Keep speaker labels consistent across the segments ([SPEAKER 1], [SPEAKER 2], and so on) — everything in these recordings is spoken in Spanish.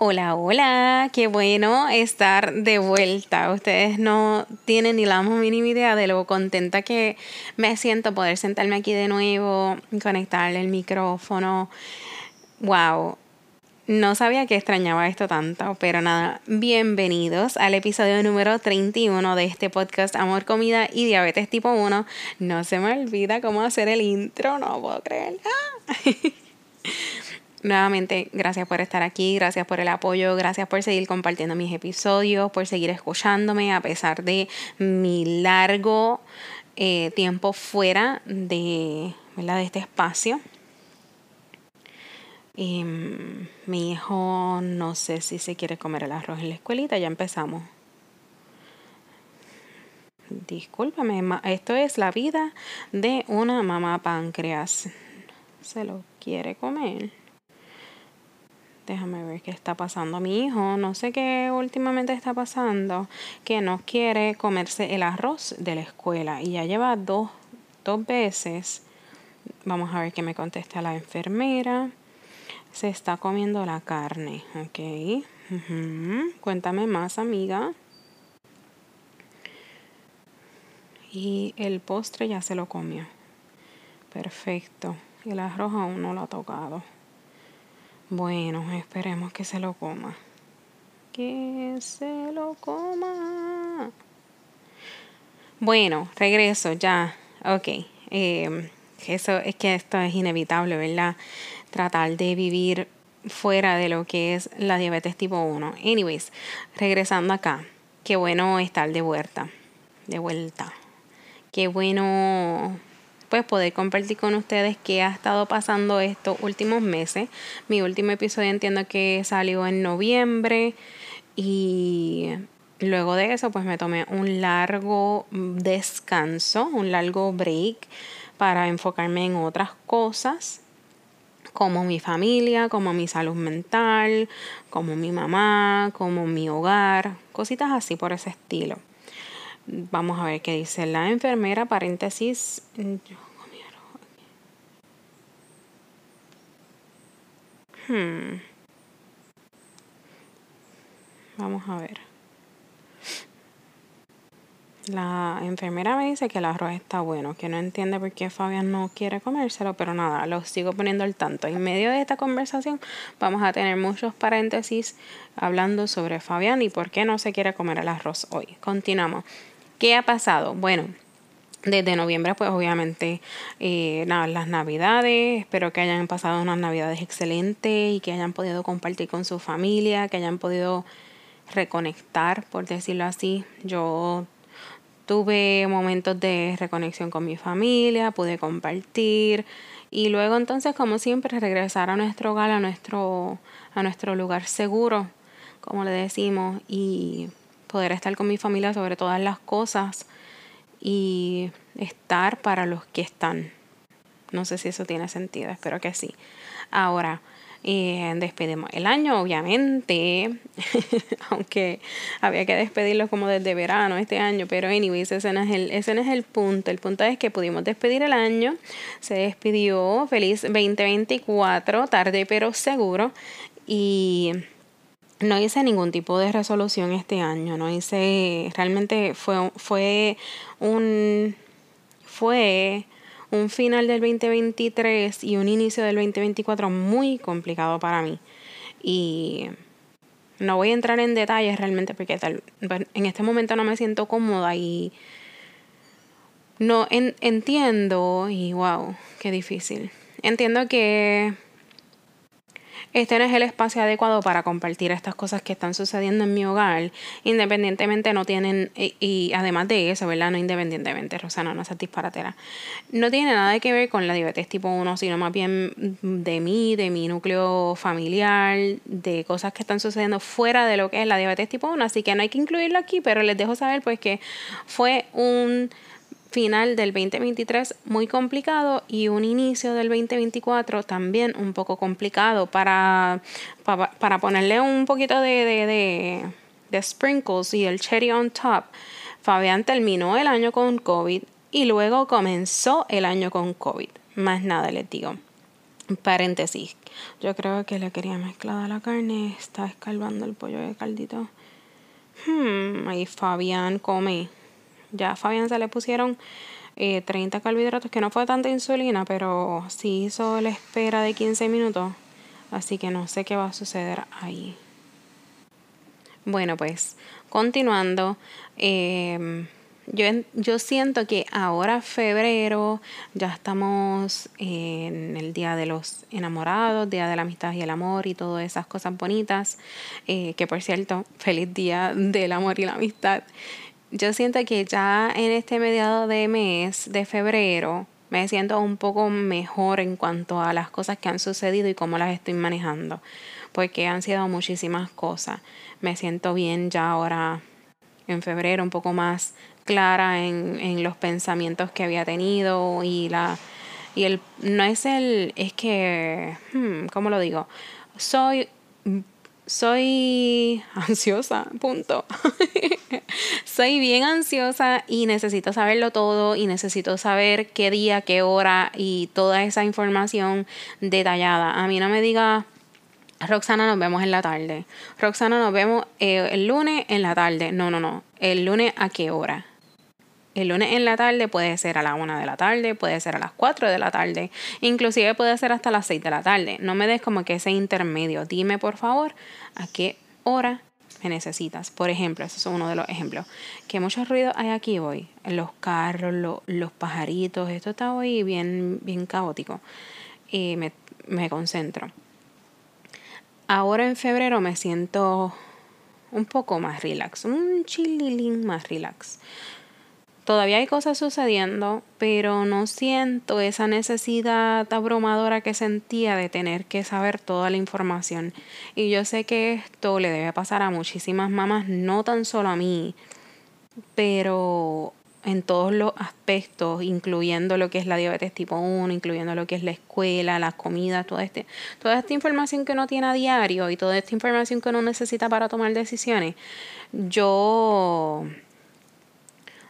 [SPEAKER 1] Hola, hola, qué bueno estar de vuelta. Ustedes no tienen ni la más mínima idea de lo contenta que me siento poder sentarme aquí de nuevo, conectarle el micrófono. Wow, no sabía que extrañaba esto tanto, pero nada, bienvenidos al episodio número 31 de este podcast Amor, Comida y Diabetes tipo 1. No se me olvida cómo hacer el intro, no puedo creer. Nuevamente, gracias por estar aquí, gracias por el apoyo, gracias por seguir compartiendo mis episodios, por seguir escuchándome a pesar de mi largo eh, tiempo fuera de, de este espacio. Em, mi hijo no sé si se quiere comer el arroz en la escuelita, ya empezamos. Discúlpame, esto es la vida de una mamá páncreas. Se lo quiere comer. Déjame ver qué está pasando. Mi hijo, no sé qué últimamente está pasando, que no quiere comerse el arroz de la escuela y ya lleva dos, dos veces. Vamos a ver qué me contesta la enfermera. Se está comiendo la carne, ok. Cuéntame más, amiga. Y el postre ya se lo comió. Perfecto. El arroz aún no lo ha tocado. Bueno, esperemos que se lo coma. Que se lo coma. Bueno, regreso ya. Ok. Em, eso es que esto es inevitable, ¿verdad? Tratar de vivir fuera de lo que es la diabetes tipo 1. Anyways, regresando acá. Qué bueno estar de vuelta. De vuelta. Qué bueno pues poder compartir con ustedes qué ha estado pasando estos últimos meses. Mi último episodio entiendo que salió en noviembre y luego de eso pues me tomé un largo descanso, un largo break para enfocarme en otras cosas como mi familia, como mi salud mental, como mi mamá, como mi hogar, cositas así por ese estilo. Vamos a ver qué dice la enfermera, paréntesis. Hmm. Vamos a ver. La enfermera me dice que el arroz está bueno, que no entiende por qué Fabián no quiere comérselo, pero nada, lo sigo poniendo al tanto. En medio de esta conversación vamos a tener muchos paréntesis hablando sobre Fabián y por qué no se quiere comer el arroz hoy. Continuamos. ¿Qué ha pasado? Bueno, desde noviembre, pues obviamente, eh, las navidades. Espero que hayan pasado unas navidades excelentes y que hayan podido compartir con su familia, que hayan podido reconectar, por decirlo así. Yo tuve momentos de reconexión con mi familia, pude compartir y luego entonces, como siempre, regresar a nuestro hogar, a nuestro, a nuestro lugar seguro, como le decimos, y poder estar con mi familia sobre todas las cosas y estar para los que están. No sé si eso tiene sentido, espero que sí. Ahora, eh, despedimos el año, obviamente, aunque había que despedirlo como desde verano este año, pero anyways, ese no, es el, ese no es el punto. El punto es que pudimos despedir el año, se despidió, feliz 2024, tarde pero seguro, y no hice ningún tipo de resolución este año, no hice, realmente fue, fue un, fue un final del 2023 y un inicio del 2024 muy complicado para mí. Y no voy a entrar en detalles realmente porque tal, en este momento no me siento cómoda y no entiendo y wow, qué difícil. Entiendo que este no es el espacio adecuado para compartir estas cosas que están sucediendo en mi hogar, independientemente no tienen, y, además de eso, ¿verdad? No independientemente, Rosana, no seas disparatera. No tiene nada que ver con la diabetes tipo 1, sino más bien de mí, de mi núcleo familiar, de cosas que están sucediendo fuera de lo que es la diabetes tipo 1, así que no hay que incluirlo aquí, pero les dejo saber pues que fue un final del 2023 muy complicado y un inicio del 2024 también un poco complicado para, para, ponerle un poquito de, de, de, sprinkles y el cherry on top. Fabián terminó el año con COVID y luego comenzó el año con COVID. Más nada les digo. Paréntesis. Yo creo que le quería mezclar la carne. Está escalvando el pollo de caldito. Hmm, ahí Fabián come. Ya a Fabián se le pusieron 30 eh, carbohidratos, que no fue tanta insulina, pero sí hizo la espera de 15 minutos. Así que no sé qué va a suceder ahí. Bueno, pues continuando. Eh, yo, yo siento que ahora febrero ya estamos en el Día de los Enamorados, Día de la Amistad y el Amor y todas esas cosas bonitas. Eh, que por cierto, feliz Día del Amor y la Amistad. Yo siento que ya en este mediado de mes de febrero me siento un poco mejor en cuanto a las cosas que han sucedido y cómo las estoy manejando. Porque han sido muchísimas cosas. Me siento bien ya ahora en febrero, un poco más clara en, en los pensamientos que había tenido y la y el no es el es que hmm, cómo lo digo soy soy ansiosa, punto. soy bien ansiosa y necesito saberlo todo y necesito saber qué día, qué hora y toda esa información detallada. A mí no me diga, Roxana, nos vemos en la tarde. Roxana, nos vemos eh, el lunes en la tarde. No, no, no. El lunes a qué hora. El lunes en la tarde puede ser a la 1 de la tarde, puede ser a las 4 de la tarde, inclusive puede ser hasta las 6 de la tarde. No me des como que ese intermedio. Dime por favor a qué hora me necesitas. Por ejemplo, ese es uno de los ejemplos. Que muchos ruidos hay aquí hoy. Los carros, los pajaritos, esto está hoy bien, bien caótico. Y me, me concentro. Ahora en febrero me siento un poco más relax, un chililín más relax. Todavía hay cosas sucediendo, pero no siento esa necesidad abrumadora que sentía de tener que saber toda la información. Y yo sé que esto le debe pasar a muchísimas mamás, no tan solo a mí, pero en todos los aspectos, incluyendo lo que es la diabetes tipo 1, incluyendo lo que es la escuela, la comida, todo este, toda esta información que uno tiene a diario y toda esta información que uno necesita para tomar decisiones. Yo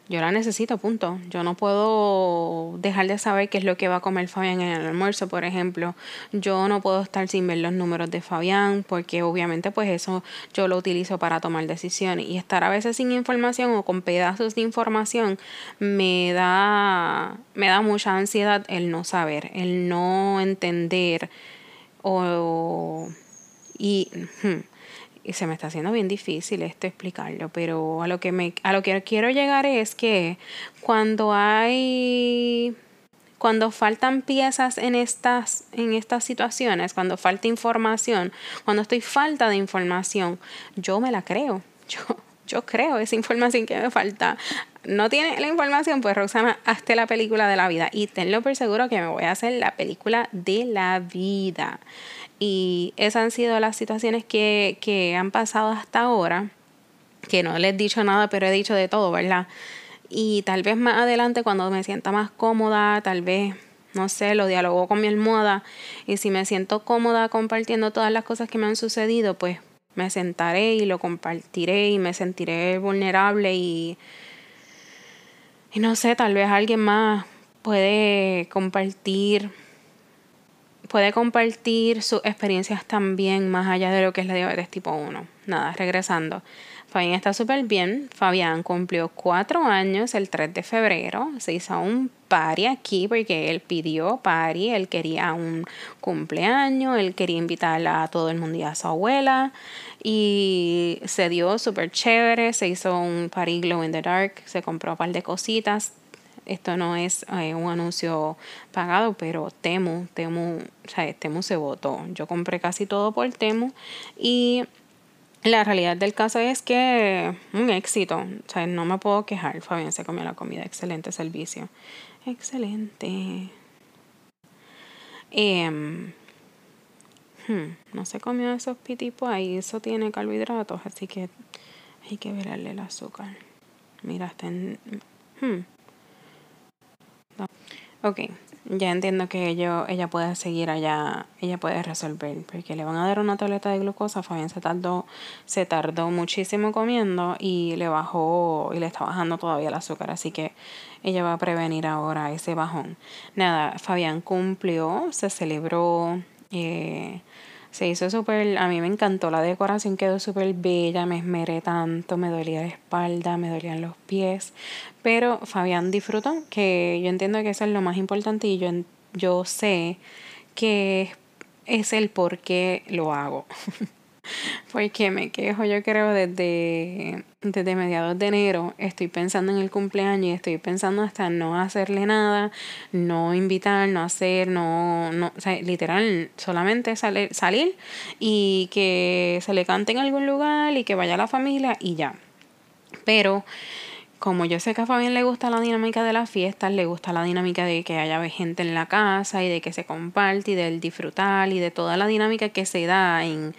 [SPEAKER 1] yo la necesito, punto. Yo no puedo dejar de saber qué es lo que va a comer Fabián en el almuerzo, por ejemplo. Yo no puedo estar sin ver los números de Fabián, porque obviamente pues eso yo lo utilizo para tomar decisiones. Y estar a veces sin información o con pedazos de información me da, me da mucha ansiedad el no saber, el no entender o... Y... y se me está haciendo bien difícil esto explicarlo, pero a lo que me a lo que quiero llegar es que cuando hay cuando faltan piezas en estas en estas situaciones, cuando falta información, cuando estoy falta de información, yo me la creo. Yo yo creo esa información que me falta. No tiene la información, pues Roxana, hazte la película de la vida y tenlo por seguro que me voy a hacer la película de la vida. Y esas han sido las situaciones que, que han pasado hasta ahora, que no les he dicho nada, pero he dicho de todo, ¿verdad? Y tal vez más adelante, cuando me sienta más cómoda, tal vez, no sé, lo dialogo con mi almohada. Y si me siento cómoda compartiendo todas las cosas que me han sucedido, pues me sentaré y lo compartiré y me sentiré vulnerable y, y no sé, tal vez alguien más puede compartir puede compartir sus experiencias también más allá de lo que es la diabetes tipo 1. Nada, regresando. Fabián está súper bien. Fabián cumplió cuatro años el 3 de febrero. Se hizo un party aquí porque él pidió party. Él quería un cumpleaños. Él quería invitar a todo el mundo y a su abuela. Y se dio súper chévere. Se hizo un party glow in the dark. Se compró un par de cositas esto no es eh, un anuncio pagado, pero Temu, Temu, o sea, Temu se votó. Yo compré casi todo por Temu y la realidad del caso es que un éxito, o sea, no me puedo quejar. Fabián se comió la comida, excelente servicio. Excelente. Em, hmm, no se comió esos pitipos ahí, eso tiene carbohidratos, así que hay que verle el azúcar. Mira, está en... Hmm, Ok, ya entiendo que ello, ella puede seguir allá, ella puede resolver, porque le van a dar una tableta de glucosa, Fabián se tardó, se tardó muchísimo comiendo y le bajó y le está bajando todavía el azúcar, así que ella va a prevenir ahora ese bajón. Nada, Fabián cumplió, se celebró, eh, se hizo súper, a mí me encantó, la decoración quedó súper bella, me esmeré tanto, me dolía la espalda, me dolían los pies, pero Fabián disfrutó, que yo entiendo que eso es lo más importante y yo, yo sé que es el por qué lo hago. Porque me quejo, yo creo, desde, desde mediados de enero. Estoy pensando en el cumpleaños y estoy pensando hasta no hacerle nada, no invitar, no hacer, no, no, o sea, literal, solamente salir, salir y que se le cante en algún lugar y que vaya la familia y ya. Pero como yo sé que a Fabián le gusta la dinámica de las fiestas, le gusta la dinámica de que haya gente en la casa y de que se comparte y del disfrutar y de toda la dinámica que se da en,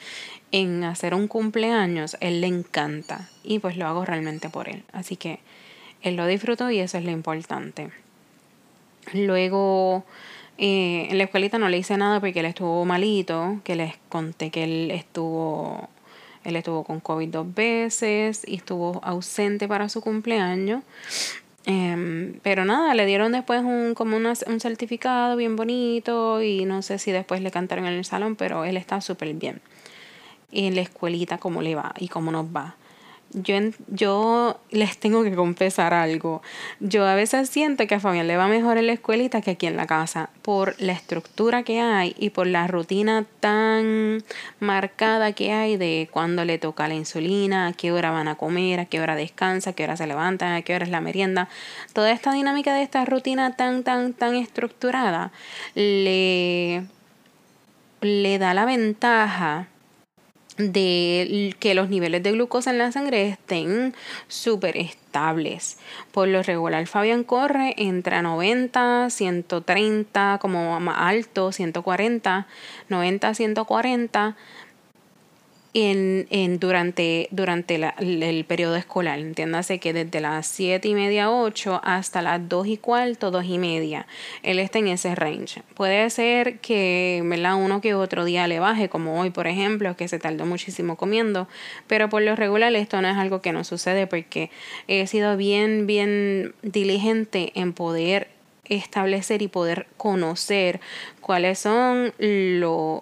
[SPEAKER 1] en hacer un cumpleaños, él le encanta y pues lo hago realmente por él. Así que él lo disfrutó y eso es lo importante. Luego eh, en la escuelita no le hice nada porque él estuvo malito, que les conté que él estuvo, él estuvo con COVID dos veces y estuvo ausente para su cumpleaños. Em, pero nada, le dieron después un, como un certificado bien bonito y no sé si después le cantaron en el salón, pero él está súper bien en la escuelita cómo le va y cómo nos va. Yo, yo les tengo que confesar algo. Yo a veces siento que a Fabián le va mejor en la escuelita que aquí en la casa, por la estructura que hay y por la rutina tan marcada que hay de cuando le toca la insulina, a qué hora van a comer, a qué hora descansa, a qué hora se levantan, a qué hora es la merienda. Toda esta dinámica de esta rutina tan, tan, tan estructurada le, le da la ventaja de que los niveles de glucosa en la sangre estén súper estables. Por lo regular, Fabián corre entre 90, 130, como más alto, 140, 90, 140 en, en durante, durante el periodo escolar. Entiéndase que desde las 7 y media, 8 hasta las 2 y cuarto, 2 y media. Él está en ese range. Puede ser que ¿verdad? uno que otro día le baje, como hoy, por ejemplo, que se tardó muchísimo comiendo. Pero por lo regular esto no es algo que no sucede porque he sido bien, bien diligente en poder establecer y poder conocer cuáles son los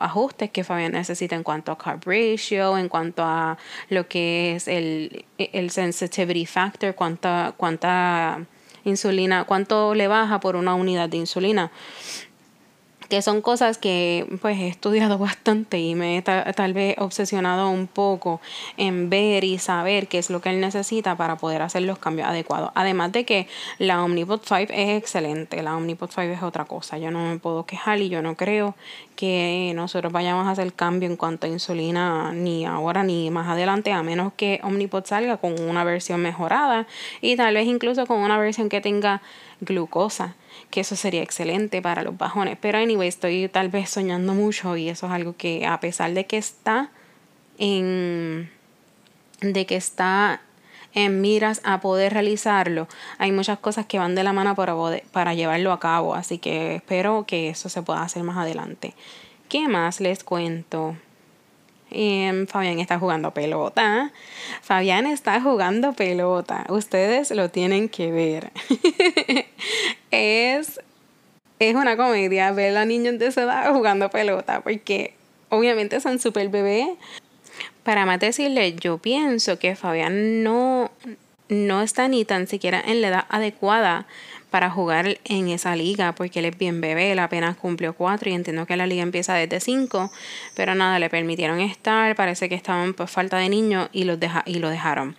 [SPEAKER 1] ajustes que Fabián necesita en cuanto a carb ratio, en cuanto a lo que es el, el sensitivity factor, cuánta, cuánta insulina, cuánto le baja por una unidad de insulina que son cosas que pues he estudiado bastante y me he tal vez obsesionado un poco en ver y saber qué es lo que él necesita para poder hacer los cambios adecuados. Además de que la Omnipod 5 es excelente, la Omnipod 5 es otra cosa, yo no me puedo quejar y yo no creo que nosotros vayamos a hacer cambio en cuanto a insulina ni ahora ni más adelante, a menos que Omnipod salga con una versión mejorada y tal vez incluso con una versión que tenga glucosa que eso sería excelente para los bajones. Pero anyway, estoy tal vez soñando mucho y eso es algo que a pesar de que está en de que está en miras a poder realizarlo, hay muchas cosas que van de la mano para, para llevarlo a cabo, así que espero que eso se pueda hacer más adelante. ¿Qué más les cuento? Em, Fabián está jugando pelota. Fabián está jugando pelota. Ustedes lo tienen que ver. es, es una comedia ver a niños de esa edad jugando pelota porque obviamente son súper bebés. Para más decirle, yo pienso que Fabián no, no está ni tan siquiera en la edad adecuada para jugar en esa liga, porque él es bien bebé, él apenas cumplió cuatro y entiendo que la liga empieza desde cinco, pero nada, le permitieron estar, parece que estaban por falta de niños y, deja, y lo dejaron.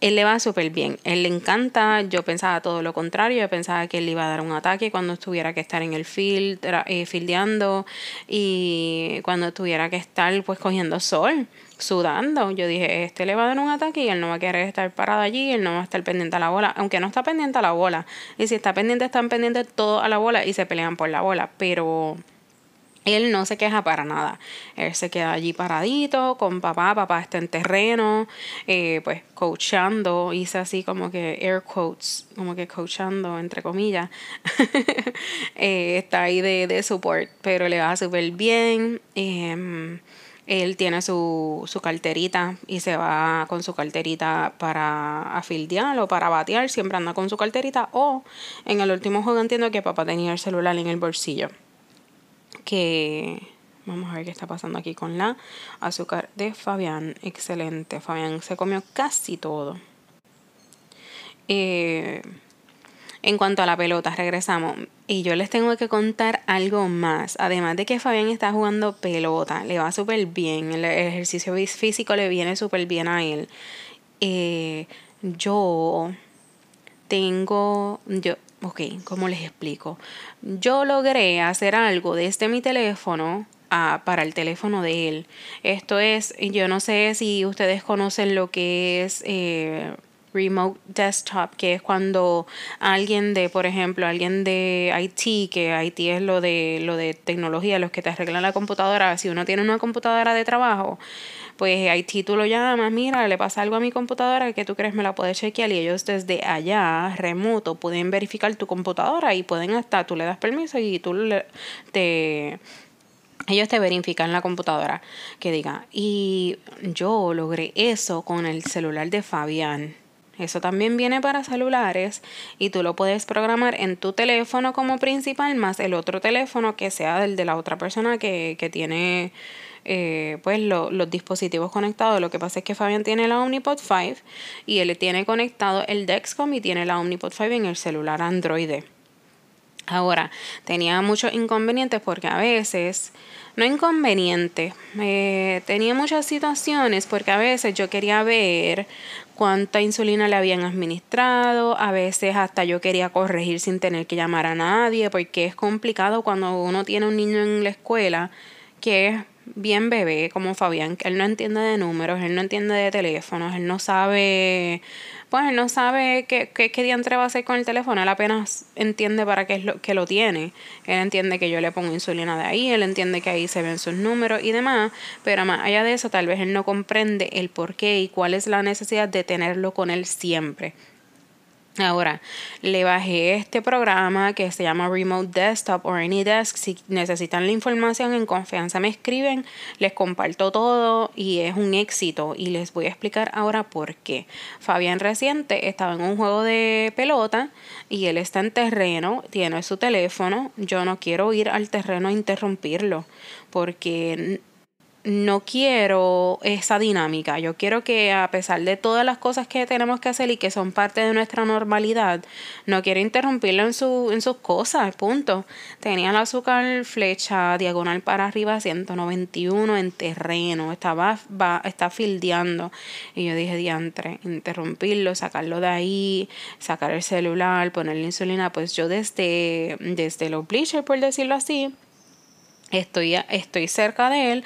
[SPEAKER 1] Él le va súper bien, él le encanta, yo pensaba todo lo contrario, yo pensaba que él iba a dar un ataque cuando tuviera que estar en el field, eh, fildeando y cuando tuviera que estar pues cogiendo sol sudando. Yo dije, este le va a dar un ataque y él no va a querer estar parado allí, él no va a estar pendiente a la bola, aunque no está pendiente a la bola. Y si está pendiente, están pendientes todos a la bola y se pelean por la bola. Pero Él no se queja para nada. Él se queda allí paradito con papá. Papá está en terreno, eh, pues coachando. Hice así como que air quotes, como que coachando, entre comillas. Eh, está ahí de, de, support, pero le va súper bien. Em, él tiene su, su, carterita y se va con su carterita para afildear o para batear. Siempre anda con su carterita. O en el último juego entiendo que papá tenía el celular en el bolsillo que vamos a ver qué está pasando aquí con la azúcar de Fabián. Excelente, Fabián se comió casi todo. Eh, en cuanto a la pelota, regresamos. Y yo les tengo que contar algo más. Además de que Fabián está jugando pelota, le va súper bien. El ejercicio físico le viene súper bien a él. Eh, yo tengo, yo, ok, ¿cómo les explico? Yo logré hacer algo desde mi teléfono para el teléfono de él. Esto es, yo no sé si ustedes conocen lo que es eh, remote desktop, que es cuando alguien de, por ejemplo, alguien de IT, que IT es lo de, lo de tecnología, los que te arreglan la computadora, si uno tiene una computadora de trabajo, pues IT tú lo llamas, mira, le pasa algo a mi computadora que tú crees me la puedes chequear y ellos desde allá, remoto, pueden verificar tu computadora y pueden hasta, tú le das permiso y tú le, te ellos te verifican la computadora que diga. Y yo logré eso con el celular de Fabián. Eso también viene para celulares y tú lo puedes programar en tu teléfono como principal más el otro teléfono que sea el de la otra persona que, que tiene eh, pues los dispositivos conectados. Lo que pasa es que Fabián tiene la Omnipod 5 y él tiene conectado el Dexcom y tiene la Omnipod 5 en el celular Android. Ahora, tenía muchos inconvenientes porque a veces, no inconvenientes, eh, tenía muchas situaciones porque a veces yo quería ver cuánta insulina le habían administrado, a veces hasta yo quería corregir sin tener que llamar a nadie porque es complicado cuando uno tiene un niño en la escuela que es bien bebé como Fabián, que él no entiende de números, él no entiende de teléfonos, él no sabe, pues no sabe qué, qué, qué diantre va a hacer con el teléfono, él apenas entiende para qué es lo que lo tiene, él entiende que yo le pongo insulina de ahí, él entiende que ahí se ven sus números y demás, pero más allá de eso tal vez él no comprende el por qué y cuál es la necesidad de tenerlo con él siempre. Ahora, le bajé este programa que se llama Remote Desktop o AnyDesk. Si necesitan la información en confianza me escriben, les comparto todo y es un éxito. Y les voy a explicar ahora por qué. Fabián reciente estaba en un juego de pelota y él está en terreno, tiene su teléfono. Yo no quiero ir al terreno a interrumpirlo porque no quiero esa dinámica. Yo quiero que a pesar de todas las cosas que tenemos que hacer y que son parte de nuestra normalidad, no quiero interrumpirlo en, su, en sus cosas, punto. Tenía el azúcar flecha diagonal para arriba, 191 en terreno, estaba va, está fildeando. Y yo dije, diantre, interrumpirlo, sacarlo de ahí, sacar el celular, ponerle insulina. Pues yo desde, desde los bleachers, por decirlo así, Estoy, estoy cerca de él,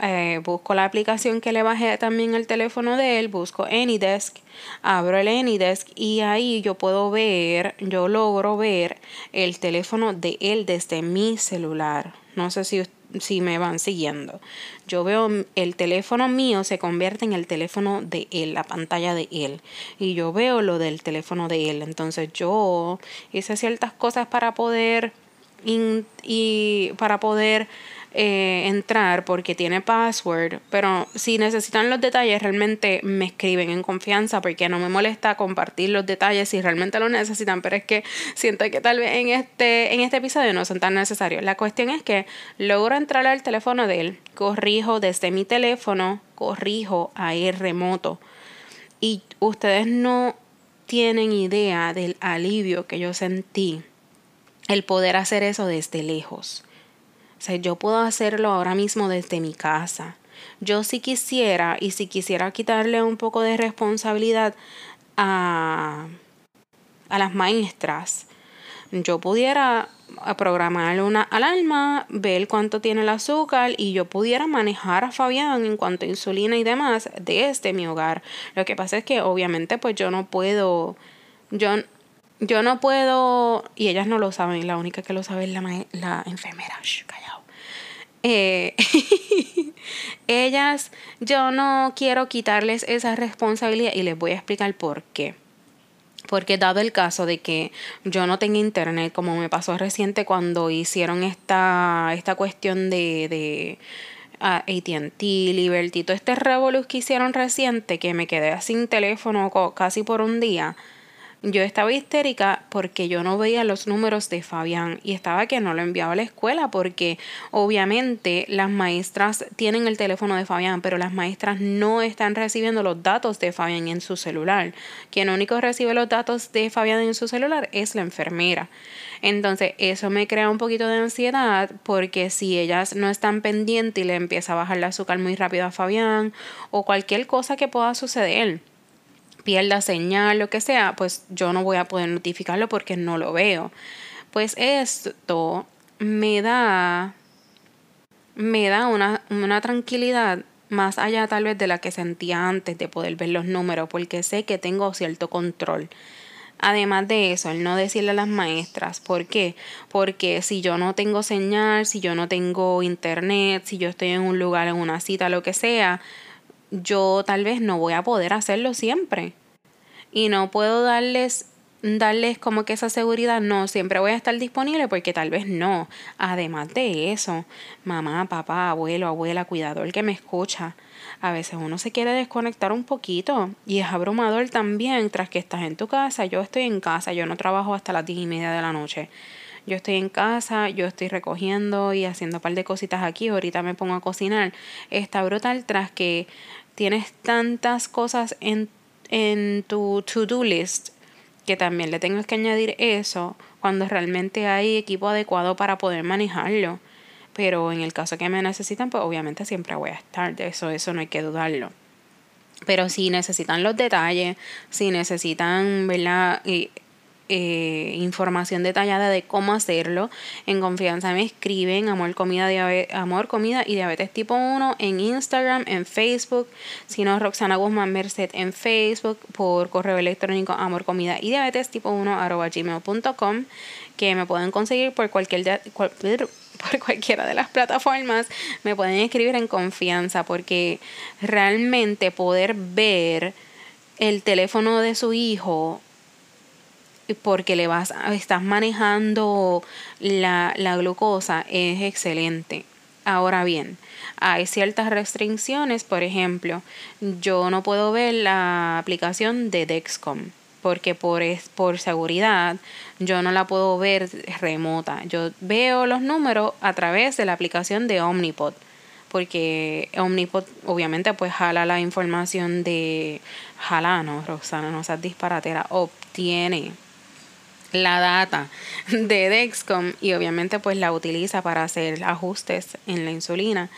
[SPEAKER 1] eh, busco la aplicación que le bajé también el teléfono de él, busco AnyDesk, abro el AnyDesk y ahí yo puedo ver, yo logro ver el teléfono de él desde mi celular. No sé si, si me van siguiendo. Yo veo el teléfono mío se convierte en el teléfono de él, la pantalla de él. Y yo veo lo del teléfono de él. Entonces yo hice ciertas cosas para poder y para poder eh, entrar porque tiene password, pero si necesitan los detalles realmente me escriben en confianza porque no me molesta compartir los detalles si realmente lo necesitan, pero es que siento que tal vez en este, en este episodio no son tan necesarios. La cuestión es que logro entrar al teléfono de él, corrijo desde mi teléfono, corrijo a él remoto y ustedes no tienen idea del alivio que yo sentí el poder hacer eso desde lejos sea, yo puedo hacerlo ahora mismo desde mi casa. Yo si quisiera y si quisiera quitarle un poco de responsabilidad a, a las maestras, yo pudiera programar una alarma, ver cuánto tiene el azúcar y yo pudiera manejar a Fabián en cuanto a insulina y demás desde mi hogar. Lo que pasa es que obviamente pues yo no puedo, yo, yo no puedo, y ellas no lo saben, la única que lo sabe es la, la enfermera, callado. Eh, ellas, yo no quiero quitarles esa responsabilidad y les voy a explicar por qué. Porque dado el caso de que yo no tenga internet, como me pasó reciente cuando hicieron esta, esta cuestión de, de ATT, Liberty, todo este revolus que hicieron reciente, que me quedé sin teléfono casi por un día, yo estaba histérica porque yo no veía los números de Fabián y estaba que no lo enviaba a la escuela porque obviamente las maestras tienen el teléfono de Fabián, pero las maestras no están recibiendo los datos de Fabián en su celular. Quien único recibe los datos de Fabián en su celular es la enfermera. Entonces eso me crea un poquito de ansiedad porque si ellas no están pendientes y le empieza a bajar el azúcar muy rápido a Fabián o cualquier cosa que pueda suceder pierda señal, lo que sea, pues yo no voy a poder notificarlo porque no lo veo. Pues esto me da, me da una, una tranquilidad más allá tal vez de la que sentía antes de poder ver los números, porque sé que tengo cierto control. Además de eso, el no decirle a las maestras, ¿por qué? Porque si yo no tengo señal, si yo no tengo internet, si yo estoy en un lugar, en una cita, lo que sea, yo tal vez no voy a poder hacerlo siempre. Y no puedo darles darles como que esa seguridad, no, siempre voy a estar disponible porque tal vez no. Además de eso, mamá, papá, abuelo, abuela, cuidador que me escucha, a veces uno se quiere desconectar un poquito y es abrumador también tras que estás en tu casa, yo estoy en casa, yo no trabajo hasta las diez y media de la noche. Yo estoy en casa, yo estoy recogiendo y haciendo un par de cositas aquí, ahorita me pongo a cocinar. Está brutal tras que tienes tantas cosas en, en tu to-do list que también le tengas que añadir eso cuando realmente hay equipo adecuado para poder manejarlo. Pero en el caso que me necesitan, pues obviamente siempre voy a estar, de eso, eso no hay que dudarlo. Pero si necesitan los detalles, si necesitan, ¿verdad? Eh, información detallada de cómo hacerlo. En confianza me escriben Amor Comida, Amor Comida y Diabetes Tipo 1 en Instagram, en Facebook. Si no, Roxana Guzmán Merced en Facebook por correo electrónico Amor Comida y Diabetes Tipo 1 arroba gmail.com que me pueden conseguir por cualquier por cualquiera de las plataformas, me pueden escribir en confianza porque realmente poder ver el teléfono de su hijo porque le vas estás manejando la, la glucosa es excelente. Ahora bien, hay ciertas restricciones, por ejemplo, yo no puedo ver la aplicación de Dexcom porque por, por seguridad yo no la puedo ver remota. Yo veo los números a través de la aplicación de Omnipod porque Omnipod obviamente pues jala la información de jala, no, Roxana, no seas disparatera, obtiene la data de Dexcom y obviamente pues la utiliza para hacer ajustes en la insulina.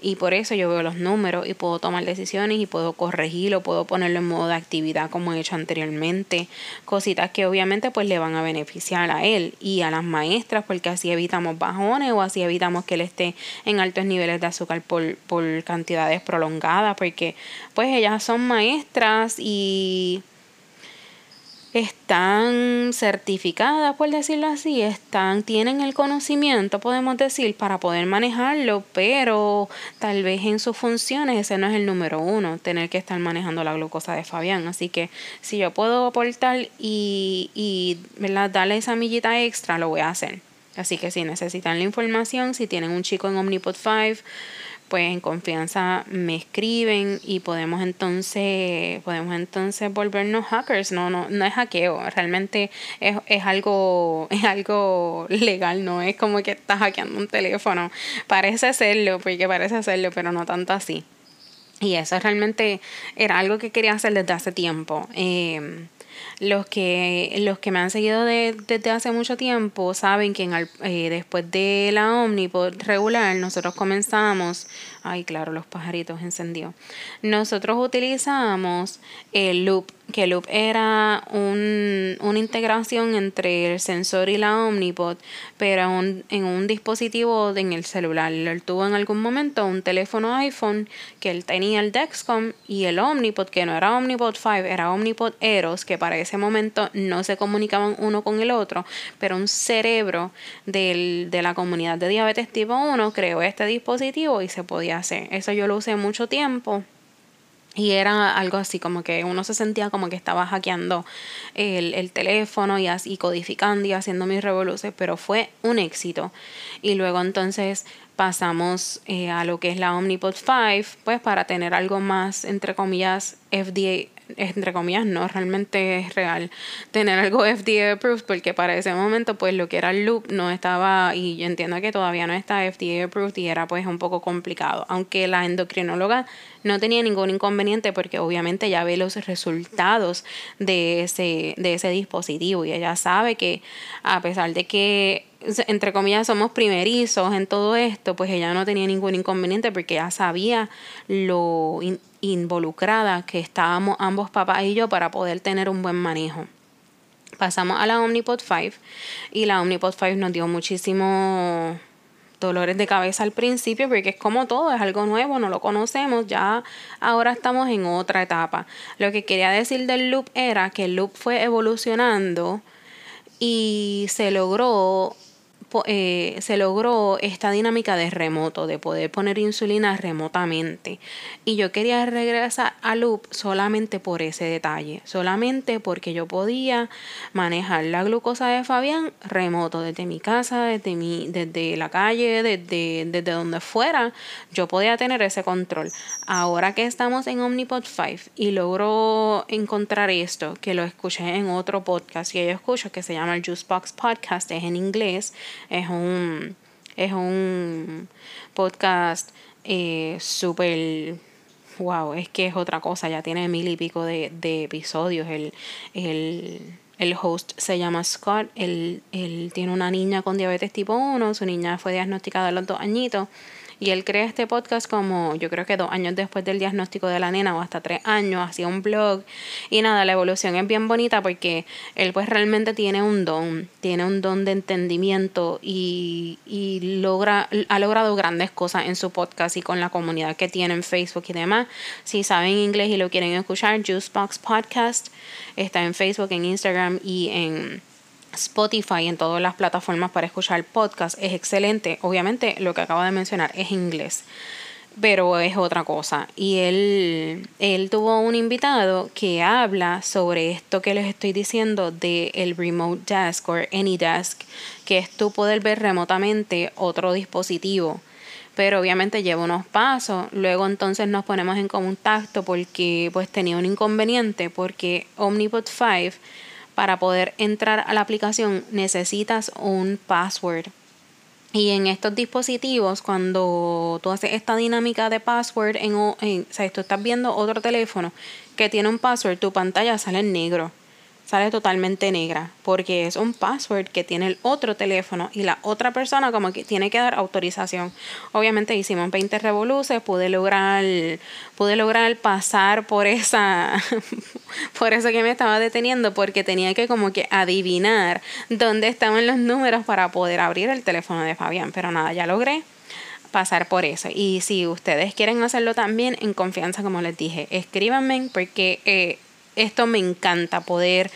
[SPEAKER 1] Y por eso yo veo los números y puedo tomar decisiones y puedo corregirlo, puedo ponerlo en modo de actividad como he hecho anteriormente, cositas que obviamente pues le van a beneficiar a él y a las maestras porque así evitamos bajones o así evitamos que él esté en altos niveles de azúcar por, por cantidades prolongadas porque pues ellas son maestras y están certificadas, por decirlo así, están, tienen el conocimiento, podemos decir, para poder manejarlo, pero tal vez en sus funciones ese no es el número uno, tener que estar manejando la glucosa de Fabián. Así que si yo puedo aportar y, y darle esa millita extra, lo voy a hacer. Así que si necesitan la información, si tienen un chico en Omnipod 5, pues en confianza me escriben y podemos entonces podemos entonces volvernos hackers. No no no es hackeo realmente es, es algo es algo legal no es como que estás hackeando un teléfono. Parece serlo porque parece serlo pero no tanto así. Y eso realmente era algo que quería hacer desde hace tiempo. Eh, los que, los que me han seguido desde hace mucho tiempo saben que eh, después de la Omnipod regular nosotros comenzamos, ay claro, los pajaritos encendidos, nosotros utilizamos el loop, que loop era un una integración entre el sensor y la Omnipod, pero en un dispositivo en el celular. Él tuvo en algún momento un teléfono iPhone que él tenía el Dexcom y el Omnipod, que no era Omnipod 5, era Omnipod Eros, que para ese momento no se comunicaban uno con el otro, pero un cerebro de la comunidad de diabetes tipo 1 creó este dispositivo y se podía hacer. Eso yo lo usé mucho tiempo y era algo así como que uno se sentía como que estaba hackeando el, el teléfono y, codificando y haciendo mis revoluciones, pero fue un éxito. Y luego entonces pasamos eh, a lo que es la Omnipod 5, pues para tener algo más, entre comillas, FDA entre comillas, no realmente es real tener algo FDA approved porque para ese momento pues lo que era el loop no estaba y yo entiendo que todavía no está FDA approved y era pues un poco complicado, aunque la endocrinóloga no tenía ningún inconveniente porque obviamente ya ve los resultados de ese, de ese dispositivo y ella sabe que a pesar de que entre comillas somos primerizos en todo esto, pues ella no tenía ningún inconveniente porque ya sabía lo involucrada que estábamos ambos papás y yo para poder tener un buen manejo. Pasamos a la Omnipod 5 y la Omnipod 5 nos dio muchísimos dolores de cabeza al principio porque es como todo, es algo nuevo, no lo conocemos, ya ahora estamos en otra etapa. Lo que quería decir del loop era que el loop fue evolucionando y se logró eh, se logró esta dinámica de remoto, de poder poner insulina remotamente. Y yo quería regresar a Loop solamente por ese detalle, solamente porque yo podía manejar la glucosa de Fabián remoto, desde mi casa, desde, mi, desde la calle, desde, desde donde fuera, yo podía tener ese control. Ahora que estamos en Omnipod 5 y logro encontrar esto, que lo escuché en otro podcast que yo escucho, que se llama el Juicebox Podcast, es en inglés, es un, es un podcast eh, súper wow, es que es otra cosa, ya tiene mil y pico de, episodios. El, el, host se llama Scott, él, él, tiene una niña con diabetes tipo 1, su niña fue diagnosticada a los dos añitos y él crea este podcast como yo creo que dos años después del diagnóstico de la nena o hasta tres años, hacía un blog. Y nada, la evolución es bien bonita porque él pues realmente tiene un don, tiene un don de entendimiento y, y logra, ha logrado grandes cosas en su podcast y con la comunidad que tiene en Facebook y demás. Si saben inglés y lo quieren escuchar, Juicebox Podcast está en Facebook, en Instagram y en Spotify, en todas las plataformas para escuchar podcast, es excelente. Obviamente lo que acabo de mencionar es inglés, pero es otra cosa. Y él, él tuvo un invitado que habla sobre esto que les estoy diciendo de el remote desk o AnyDesk, que es tú poder ver remotamente otro dispositivo pero obviamente lleva unos pasos. Luego entonces nos ponemos en contacto porque pues tenía un inconveniente porque Omnipod 5 para poder entrar a la aplicación necesitas un password. Y en estos dispositivos, cuando tú haces esta dinámica de password, en, o sea, tú estás viendo otro teléfono que tiene un password, tu pantalla sale en negro sale totalmente negra porque es un password que tiene el otro teléfono y la otra persona como que tiene que dar autorización. Obviamente hicimos 20 revoluciones, pude lograr pude lograr pasar por esa por eso que me estaba deteniendo porque tenía que como que adivinar dónde estaban los números para poder abrir el teléfono de Fabián, pero nada, ya logré pasar por eso. Y si ustedes quieren hacerlo también, en confianza, como les dije, escríbanme porque eh, esto me encanta, poder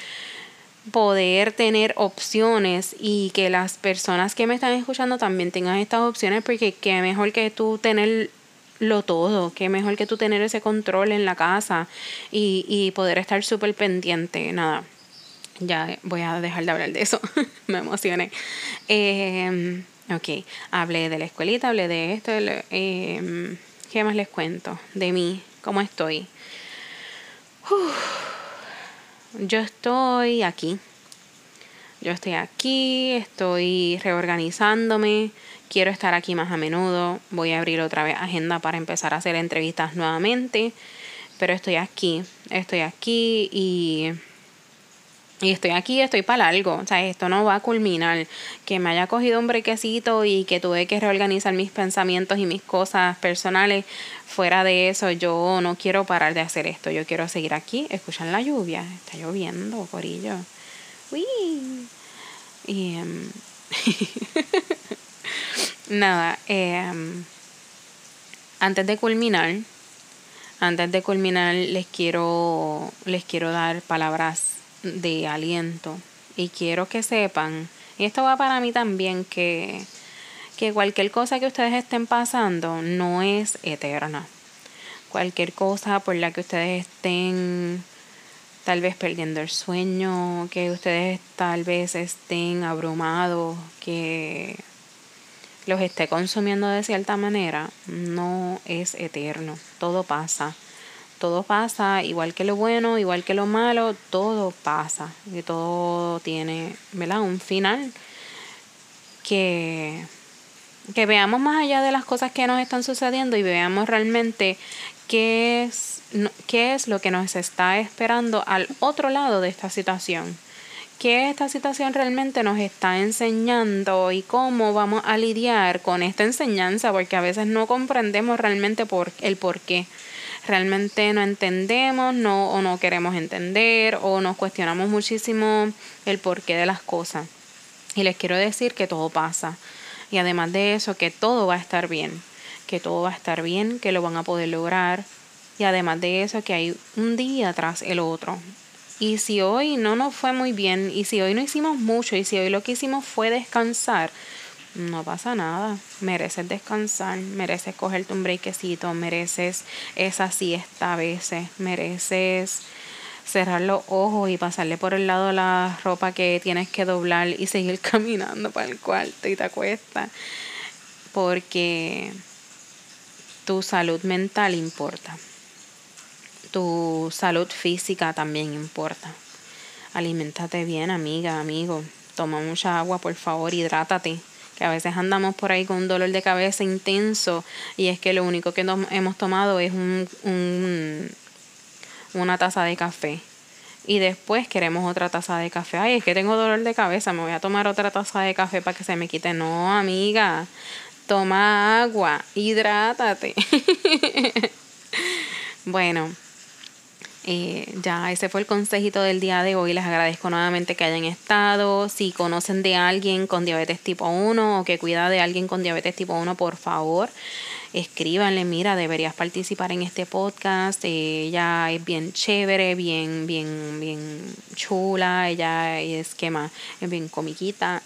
[SPEAKER 1] poder tener opciones y que las personas que me están escuchando también tengan estas opciones porque qué mejor que tú tenerlo todo, qué mejor que tú tener ese control en la casa y, y poder estar súper pendiente, nada. Ya voy a dejar de hablar de eso, me emocioné. Eh, ok, hablé de la escuelita, hablé de esto, eh, ¿qué más les cuento? De mí, cómo estoy yo estoy aquí. Yo estoy aquí, estoy reorganizándome, quiero estar aquí más a menudo, voy a abrir otra vez agenda para empezar a hacer entrevistas nuevamente, pero estoy aquí, estoy aquí y y estoy aquí, estoy para algo. O sea, esto no va a culminar. Que me haya cogido un brequecito y que tuve que reorganizar mis pensamientos y mis cosas personales. Fuera de eso, yo no quiero parar de hacer esto. Yo quiero seguir aquí, escuchar la lluvia. Está lloviendo, corillo. Y em, nada, em, antes de culminar, antes de culminar les quiero les quiero dar palabras de aliento y quiero que sepan, y esto va para mí también que que cualquier cosa que ustedes estén pasando no es eterna. Cualquier cosa por la que ustedes estén tal vez perdiendo el sueño, que ustedes tal vez estén abrumados, que los esté consumiendo de cierta manera, no es eterno. Todo pasa. Todo pasa, igual que lo bueno, igual que lo malo, todo pasa. Y todo tiene, ¿verdad? Un final que, que veamos más allá de las cosas que nos están sucediendo y veamos realmente qué es, qué es lo que nos está esperando al otro lado de esta situación. ¿Qué esta situación realmente nos está enseñando y cómo vamos a lidiar con esta enseñanza? Porque a veces no comprendemos realmente por, el por qué. Realmente no entendemos no, o no queremos entender o nos cuestionamos muchísimo el porqué de las cosas. Y les quiero decir que todo pasa. Y además de eso, que todo va a estar bien que todo va a estar bien, que lo van a poder lograr. Y además de eso, que hay un día tras el otro. Y si hoy no nos fue muy bien, y si hoy no hicimos mucho, y si hoy lo que hicimos fue descansar, no pasa nada. Mereces descansar, mereces cogerte un breakcito, mereces esa siesta a veces, mereces cerrar los ojos y pasarle por el lado la ropa que tienes que doblar y seguir caminando para el cuarto y te acuestas. Porque tu salud mental importa. Tu salud física también importa. Aliméntate bien, amiga, amigo. Toma mucha agua, por favor, hidrátate. Que a veces andamos por ahí con un dolor de cabeza intenso y es que lo único que hemos tomado es un, un, una taza de café. Y después queremos otra taza de café. Ay, es que tengo dolor de cabeza, me voy a tomar otra taza de café para que se me quite. No, amiga, toma agua, hidrátate. bueno, eh, ya ese fue el consejito del día de hoy. Les agradezco nuevamente que hayan estado. Si conocen de alguien con diabetes tipo 1 o que cuida de alguien con diabetes tipo 1, por favor, escríbanle, mira, deberías participar en este podcast, ella es bien chévere, bien, bien, bien chula, ella es que más, es bien comiquita.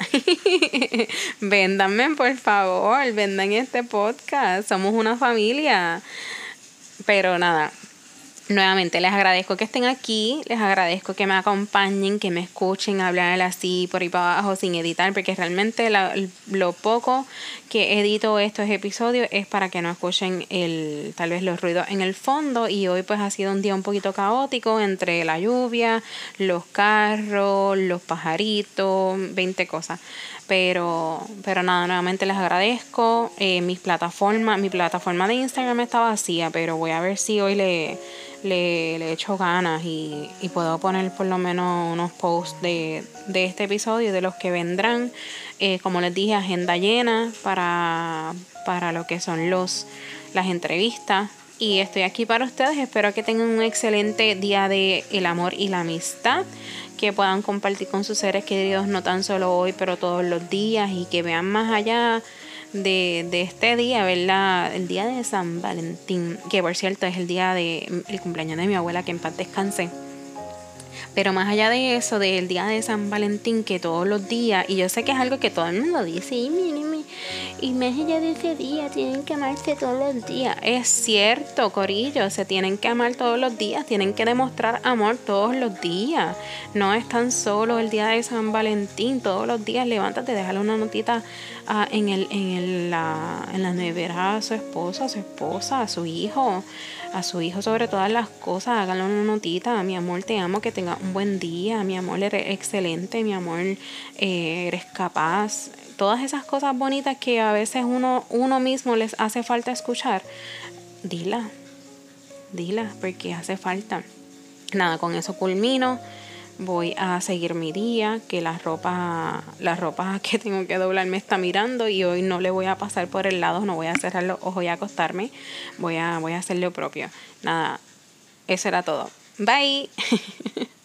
[SPEAKER 1] Véndanme, por favor, vendan este podcast, somos una familia. Pero nada, Nuevamente les agradezco que estén aquí, les agradezco que me acompañen, que me escuchen hablar así por ahí para abajo sin editar, porque realmente lo poco que edito estos episodios es para que no escuchen el, tal vez los ruidos en el fondo y hoy pues ha sido un día un poquito caótico entre la lluvia, los carros, los pajaritos, 20 cosas. Pero, pero nada, nuevamente les agradezco. Eh, mis plataformas, mi plataforma de Instagram está vacía, pero voy a ver si hoy le le, le echo ganas y, y, puedo poner por lo menos unos posts de, de este episodio y de los que vendrán. Eh, como les dije, agenda llena para, para lo que son los, las entrevistas. Y estoy aquí para ustedes. Espero que tengan un excelente día de el amor y la amistad. Que puedan compartir con sus seres queridos no tan solo hoy, pero todos los días. Y que vean más allá de, de, este día, ¿verdad? El día de San Valentín, que por cierto es el día de el cumpleaños de mi abuela, que en paz descanse. Pero más allá de eso, del día de San Valentín, que todos los días, y yo sé que es algo que todo el mundo dice, y y más allá de ese día, tienen que amarse todos los días. Es cierto, Corillo, se tienen que amar todos los días, tienen que demostrar amor todos los días. No es tan solo el día de San Valentín, todos los días levántate, déjale una notita ah, en, el, en, el, la, en la nevera a su esposa, a su esposa, a su hijo a su hijo sobre todas las cosas, háganle una notita, mi amor, te amo, que tenga un buen día, mi amor, eres excelente, mi amor, eh, eres capaz, todas esas cosas bonitas que a veces uno, uno mismo les hace falta escuchar, dila, dila, porque hace falta. Nada, con eso culmino. Voy a seguir mi día, que la ropa, que tengo que doblar me está mirando y hoy no le voy a pasar por el lado, no voy a cerrar los ojos y acostarme. Voy a, voy a hacer lo propio. Nada, eso era todo. Bye.